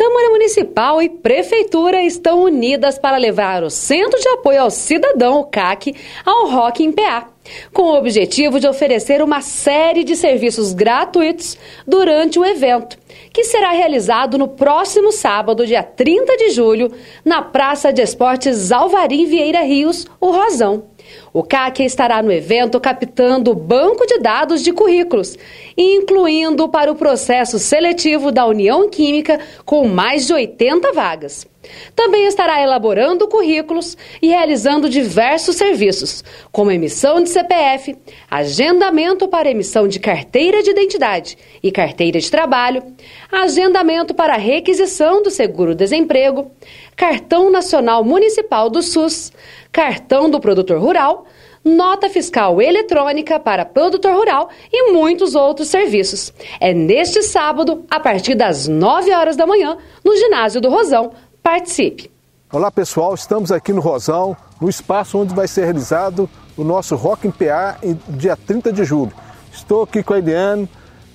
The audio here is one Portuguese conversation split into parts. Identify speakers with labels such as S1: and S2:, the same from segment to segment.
S1: Câmara Municipal e Prefeitura estão unidas para levar o Centro de Apoio ao Cidadão, o CAC, ao Rock em PA, com o objetivo de oferecer uma série de serviços gratuitos durante o evento, que será realizado no próximo sábado, dia 30 de julho, na Praça de Esportes Alvarim Vieira Rios, o Rosão. O CAC estará no evento captando o banco de dados de currículos, incluindo para o processo seletivo da União Química com mais de 80 vagas. Também estará elaborando currículos e realizando diversos serviços, como emissão de CPF, agendamento para emissão de carteira de identidade e carteira de trabalho, agendamento para requisição do seguro-desemprego, cartão nacional municipal do SUS, cartão do produtor rural, nota fiscal eletrônica para produtor rural e muitos outros serviços. É neste sábado, a partir das 9 horas da manhã, no ginásio do Rosão, Participe!
S2: Olá pessoal, estamos aqui no Rosão, no espaço onde vai ser realizado o nosso Rock em PA em dia 30 de julho. Estou aqui com a Eliane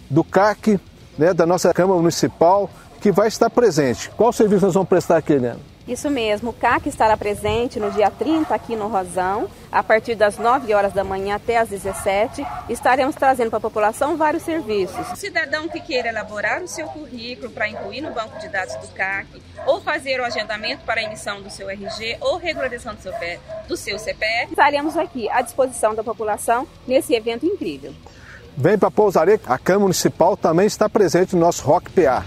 S2: do CAC, né, da nossa Câmara Municipal, que vai estar presente. Qual serviço nós vamos prestar aqui, Eliane?
S3: Isso mesmo, o CAC estará presente no dia 30 aqui no Rosão, a partir das 9 horas da manhã até as 17. Estaremos trazendo para a população vários serviços.
S4: O cidadão que queira elaborar o seu currículo para incluir no banco de dados do CAC, ou fazer o agendamento para a emissão do seu RG ou regularização do seu, do seu CPF.
S3: Estaremos aqui à disposição da população nesse evento incrível.
S2: Vem para Pousaria, a Câmara Municipal também está presente no nosso Rock PA.